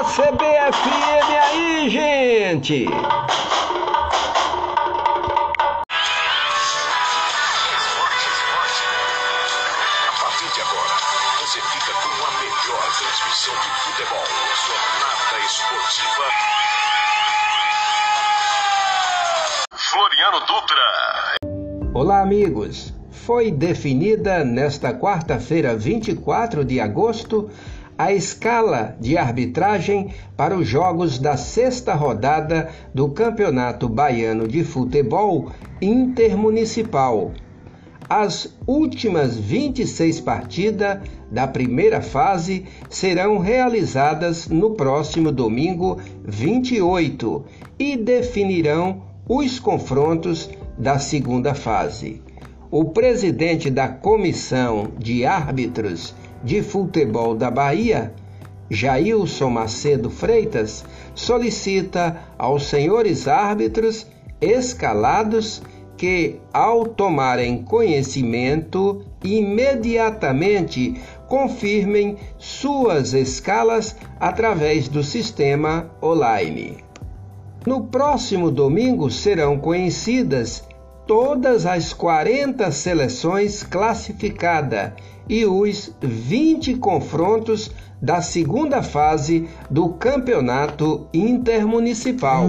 da CBFM aí, gente! A partir de agora, você fica com a melhor transmissão de futebol. Jornada Esportiva. Floriano Dutra. Olá, amigos! Foi definida nesta quarta-feira, 24 de agosto, a escala de arbitragem para os jogos da sexta rodada do Campeonato Baiano de Futebol Intermunicipal. As últimas 26 partidas da primeira fase serão realizadas no próximo domingo 28 e definirão os confrontos da segunda fase. O presidente da Comissão de Árbitros de Futebol da Bahia, Jailson Macedo Freitas, solicita aos senhores árbitros escalados que, ao tomarem conhecimento, imediatamente confirmem suas escalas através do sistema online. No próximo domingo serão conhecidas todas as 40 seleções classificadas e os 20 confrontos da segunda fase do Campeonato Intermunicipal.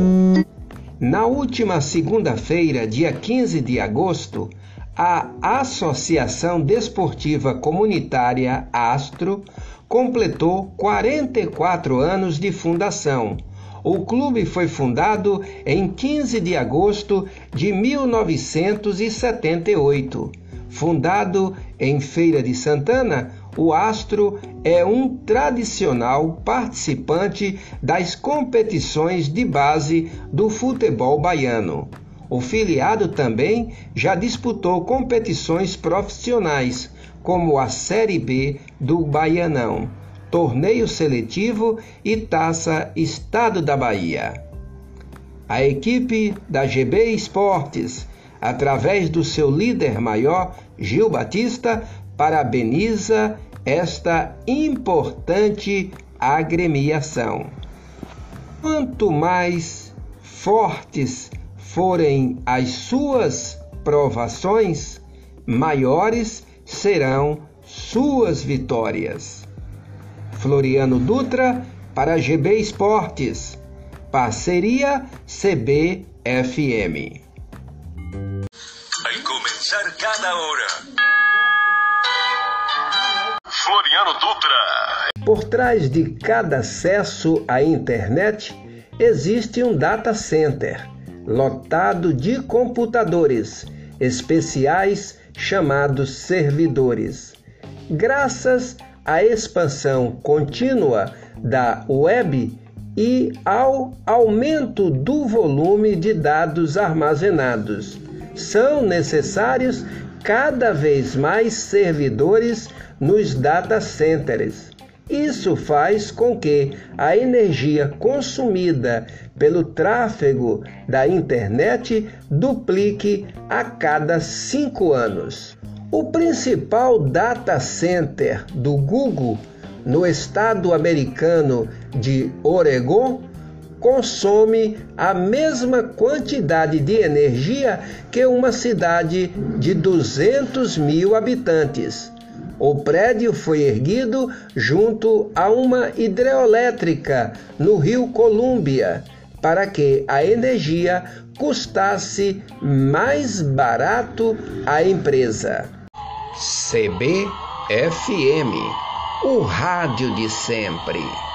Na última segunda-feira, dia 15 de agosto, a Associação Desportiva Comunitária Astro completou 44 anos de fundação. O clube foi fundado em 15 de agosto de 1978. Fundado em Feira de Santana, o Astro é um tradicional participante das competições de base do futebol baiano. O filiado também já disputou competições profissionais, como a Série B do Baianão, Torneio Seletivo e Taça Estado da Bahia. A equipe da GB Esportes, através do seu líder maior, Gil Batista, parabeniza esta importante agremiação. Quanto mais fortes forem as suas provações, maiores serão suas vitórias. Floriano Dutra para GB Esportes. Parceria CBFM. Vai começar cada hora. Floriano Dutra. Por trás de cada acesso à internet existe um data center lotado de computadores especiais chamados servidores. Graças à expansão contínua da web e ao aumento do volume de dados armazenados, são necessários cada vez mais servidores nos data centers. Isso faz com que a energia consumida pelo tráfego da internet duplique a cada cinco anos. O principal data center do Google no estado americano de Oregon consome a mesma quantidade de energia que uma cidade de 200 mil habitantes. O prédio foi erguido junto a uma hidrelétrica no rio Colômbia para que a energia custasse mais barato à empresa. CBFM, o rádio de sempre.